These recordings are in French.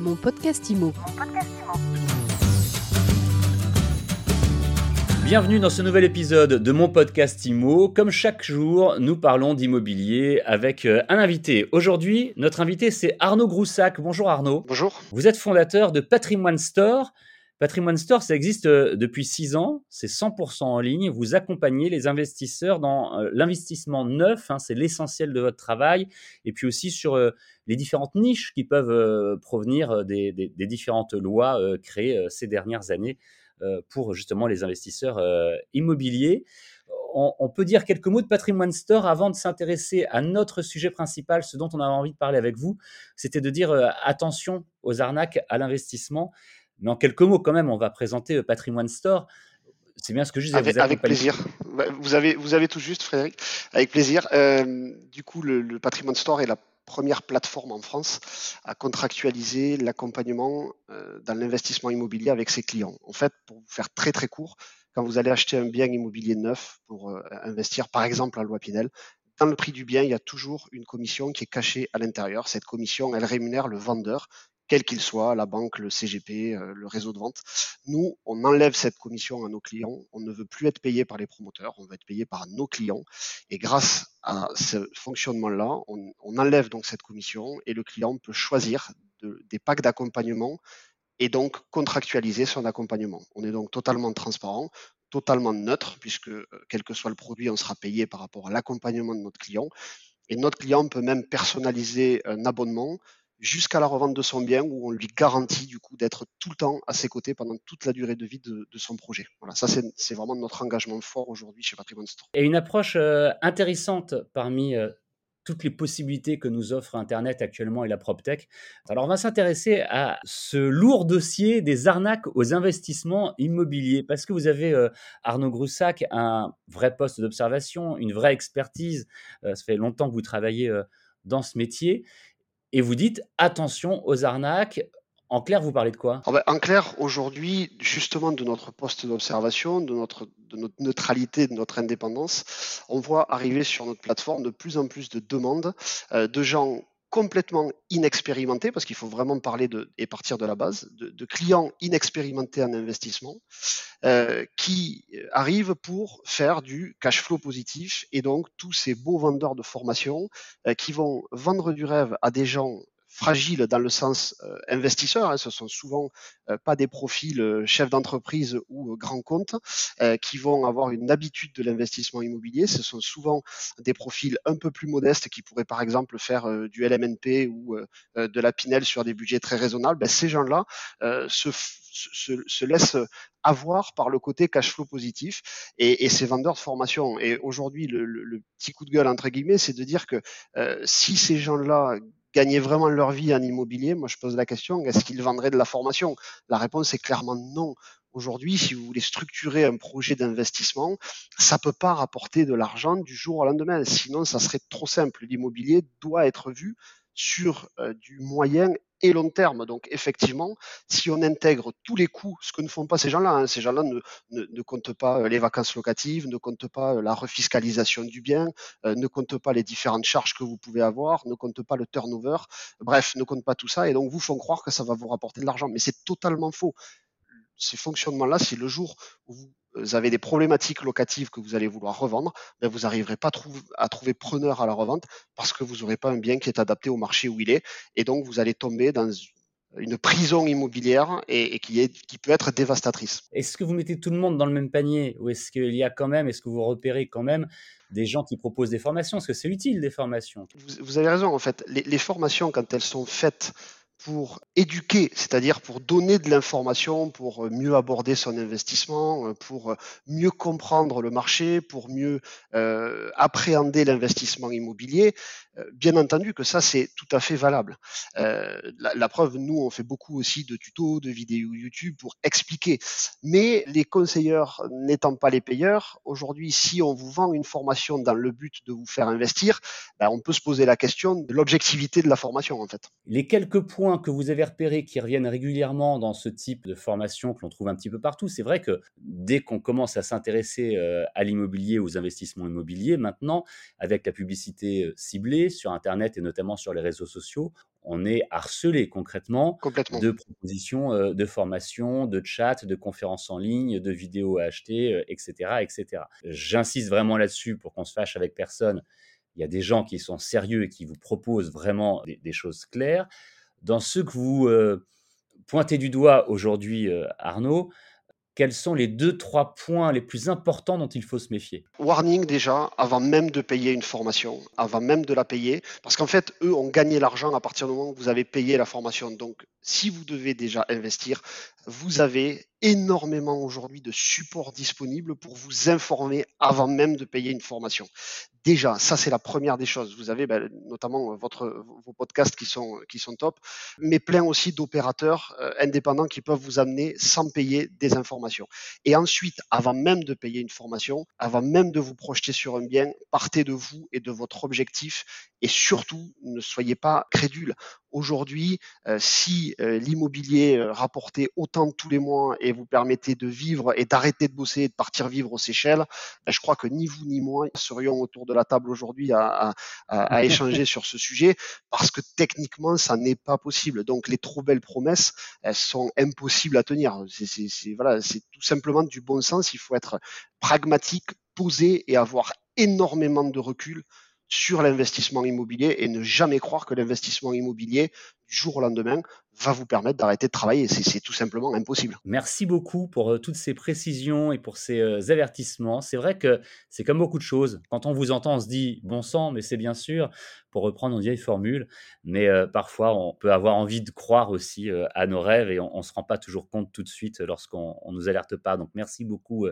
Mon podcast IMO. Bienvenue dans ce nouvel épisode de mon podcast IMO. Comme chaque jour, nous parlons d'immobilier avec euh, un invité. Aujourd'hui, notre invité, c'est Arnaud Groussac. Bonjour Arnaud. Bonjour. Vous êtes fondateur de Patrimoine Store. Patrimoine Store, ça existe euh, depuis six ans, c'est 100% en ligne. Vous accompagnez les investisseurs dans euh, l'investissement neuf, hein, c'est l'essentiel de votre travail, et puis aussi sur euh, les différentes niches qui peuvent provenir des, différentes lois créées ces dernières années pour justement les investisseurs immobiliers. On, on, peut dire quelques mots de Patrimoine Store avant de s'intéresser à notre sujet principal, ce dont on avait envie de parler avec vous, c'était de dire attention aux arnaques à l'investissement. Mais en quelques mots, quand même, on va présenter euh, Patrimoine Store. C'est bien ce que je disais. Avec, avec plaisir. Vous avez, vous avez tout juste, Frédéric. Avec plaisir. Euh, du coup, le, Patrimoine Store est la première plateforme en France à contractualiser l'accompagnement euh, dans l'investissement immobilier avec ses clients. En fait, pour vous faire très très court, quand vous allez acheter un bien immobilier neuf pour investir, par exemple en loi Pinel, dans le prix du bien, il y a toujours une commission qui est cachée à l'intérieur. Cette commission, elle rémunère le vendeur quel qu'il soit, la banque, le CGP, euh, le réseau de vente. Nous, on enlève cette commission à nos clients. On ne veut plus être payé par les promoteurs, on veut être payé par nos clients. Et grâce à ce fonctionnement-là, on, enlève donc cette commission et le client peut choisir des packs d'accompagnement et donc contractualiser son accompagnement. On est donc totalement transparent, totalement neutre, puisque euh, quel que soit le produit, on sera payé par rapport à l'accompagnement de notre client. Et notre client peut même personnaliser un abonnement jusqu'à la revente de son bien où on lui garantit du coup d'être tout le temps à ses côtés pendant toute la durée de vie de, son projet. Voilà, ça c'est vraiment notre engagement fort aujourd'hui chez Patrimoine Store. Et une approche euh, intéressante parmi euh, toutes les possibilités que nous offre Internet actuellement et la PropTech. Alors on va s'intéresser à ce lourd dossier des arnaques aux investissements immobiliers parce que vous avez euh, Arnaud Groussac un vrai poste d'observation, une vraie expertise. ça fait longtemps que vous travaillez dans ce métier et vous dites attention aux arnaques. En clair, vous parlez de quoi? Ah ben, En clair, aujourd'hui, justement, de notre poste d'observation, de notre, neutralité, de notre indépendance, on voit arriver sur notre plateforme de plus en plus de demandes euh, de gens complètement inexpérimentés, parce qu'il faut vraiment parler de, et partir de la base, de, clients inexpérimentés en investissement, euh, qui arrivent pour faire du cash flow positif, et donc tous ces beaux vendeurs de formation euh, qui vont vendre du rêve à des gens fragiles dans le sens euh, investisseur. Hein, ce sont souvent euh, pas des profils euh, chefs d'entreprise ou grands comptes qui vont avoir une habitude de l'investissement immobilier. Ce sont souvent des profils un peu plus modestes qui pourraient par exemple faire du LMNP ou de la Pinel sur des budgets très raisonnables. Ben, ces gens-là se, se, se, laissent avoir par le côté cash flow positif et, ces vendeurs de formation. Et aujourd'hui, le, petit coup de gueule entre guillemets, c'est de dire que si ces gens-là gagner vraiment leur vie en immobilier, moi je pose la question, est-ce qu'ils vendraient de la formation? La réponse est clairement non. Aujourd'hui, si vous voulez structurer un projet d'investissement, ça peut pas rapporter de l'argent du jour au lendemain. Sinon, ça serait trop simple. L'immobilier doit être vu sur euh, du moyen et long terme. Donc effectivement, si on intègre tous les coûts, ce que ne font pas ces gens-là, hein, ces gens-là ne, ne, comptent pas euh, les vacances locatives, ne comptent pas euh, la refiscalisation du bien, ne comptent pas les différentes charges que vous pouvez avoir, ne comptent pas le turnover, bref, ne comptent pas tout ça, et donc vous font croire que ça va vous rapporter de l'argent. Mais c'est totalement faux. Ces fonctionnements-là, si le jour où vous vous avez des problématiques locatives que vous allez vouloir revendre, ben vous n'arriverez pas à trouver preneur à la revente parce que vous n'aurez pas un bien qui est adapté au marché où il est. Et donc, vous allez tomber dans une prison immobilière et, qui, est, qui peut être dévastatrice. Est-ce que vous mettez tout le monde dans le même panier ou est-ce qu'il y a quand même, est-ce que vous repérez quand même des gens qui proposent des formations? Est-ce que c'est utile des formations? Vous, avez raison, en fait. les formations, quand elles sont faites pour éduquer, c'est-à-dire pour donner de l'information, pour euh, mieux aborder son investissement, euh, pour euh, mieux comprendre le marché, pour mieux appréhender l'investissement immobilier. bien entendu que ça, c'est tout à fait valable. La, la, preuve, nous, on fait beaucoup aussi de tutos, de vidéos YouTube pour expliquer. Mais les conseilleurs n'étant pas les payeurs, aujourd'hui, si on vous vend une formation dans le but de vous faire investir, ben, on peut se poser la question de l'objectivité de la formation, en fait. Les quelques points que vous avez repérés qui reviennent régulièrement dans ce type de formation que l'on trouve un petit peu partout, c'est vrai que dès qu'on commence à s'intéresser euh, à l'immobilier, aux investissements immobiliers, maintenant, avec la publicité euh, ciblée sur Internet et notamment sur les réseaux sociaux, on est harcelé concrètement de propositions euh, de formation, de chat, de conférences en ligne, de vidéos à acheter, etc., etc. J'insiste vraiment là-dessus pour qu'on se fâche avec personne. Il y a des gens qui sont sérieux et qui vous proposent vraiment des, choses claires. Dans ceux que vous euh, pointez du doigt aujourd'hui, euh, Arnaud, quels sont les deux, trois points les plus importants dont il faut se méfier? Warning déjà, avant même de payer une formation, avant même de la payer, parce qu'en fait, eux ont gagné l'argent à partir du moment où vous avez payé la formation. Donc, si vous devez déjà investir, vous avez énormément aujourd'hui de supports disponibles pour vous informer avant même de payer une formation. Déjà, ça c'est la première des choses. Vous avez ben, notamment votre, vos podcasts qui sont, qui sont top, mais plein aussi d'opérateurs euh, indépendants qui peuvent vous amener sans payer des informations. Et ensuite, avant même de payer une formation, avant même de vous projeter sur un bien, partez de vous et de votre objectif et surtout ne soyez pas crédule. Aujourd'hui, euh, si euh, l'immobilier euh, rapportait autant tous les mois et vous permettait de vivre et d'arrêter de bosser et de partir vivre aux Seychelles, ben, je crois que ni vous ni moi serions autour de la table aujourd'hui à, échanger sur ce sujet parce que techniquement, ça n'est pas possible. Donc, les trop belles promesses, elles sont impossibles à tenir. C'est voilà, tout simplement du bon sens. Il faut être pragmatique, posé et avoir énormément de recul sur l'investissement immobilier et ne jamais croire que l'investissement immobilier du jour au lendemain va vous permettre d'arrêter de travailler. C'est tout simplement impossible. Merci beaucoup pour euh, toutes ces précisions et pour ces euh, avertissements. C'est vrai que c'est comme beaucoup de choses. Quand on vous entend, on se dit bon sang, mais c'est bien sûr, pour reprendre une vieille formule. Mais euh, parfois, on peut avoir envie de croire aussi à nos rêves et on ne se rend pas toujours compte tout de suite lorsqu'on ne nous alerte pas. Donc merci beaucoup,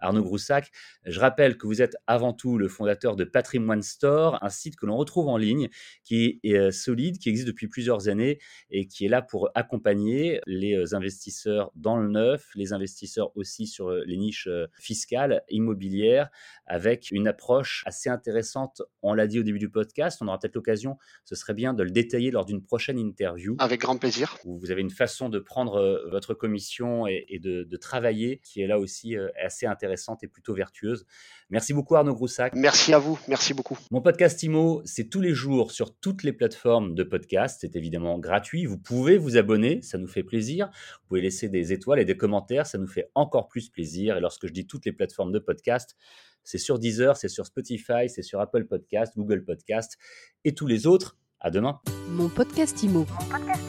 Arnaud Groussac. Je rappelle que vous êtes avant tout le fondateur de Patrimoine Store, un site que l'on retrouve en ligne, qui est solide, qui existe depuis plusieurs années et qui est là pour accompagner les euh, investisseurs dans le neuf, les investisseurs aussi sur euh, les niches euh, fiscales, immobilières, avec une approche assez intéressante. On l'a dit au début du podcast, on aura peut-être l'occasion, ce serait bien de le détailler lors d'une prochaine interview. Avec grand plaisir. vous avez une façon de prendre votre commission et, de, travailler qui est là aussi assez intéressante et plutôt vertueuse. Merci beaucoup Arnaud Groussac. Merci à vous, merci beaucoup. Mon podcast IMO, c'est tous les jours sur toutes les plateformes de podcast. C'est évidemment gratuit. Vous pouvez vous abonner, ça nous fait plaisir. Vous pouvez laisser des étoiles et des commentaires, ça nous fait encore plus plaisir. Et lorsque je dis toutes les plateformes de podcast, c'est sur Deezer, c'est sur Spotify, c'est sur Apple Podcast, Google Podcast et tous les autres. À demain. Mon podcast Mon podcast IMO.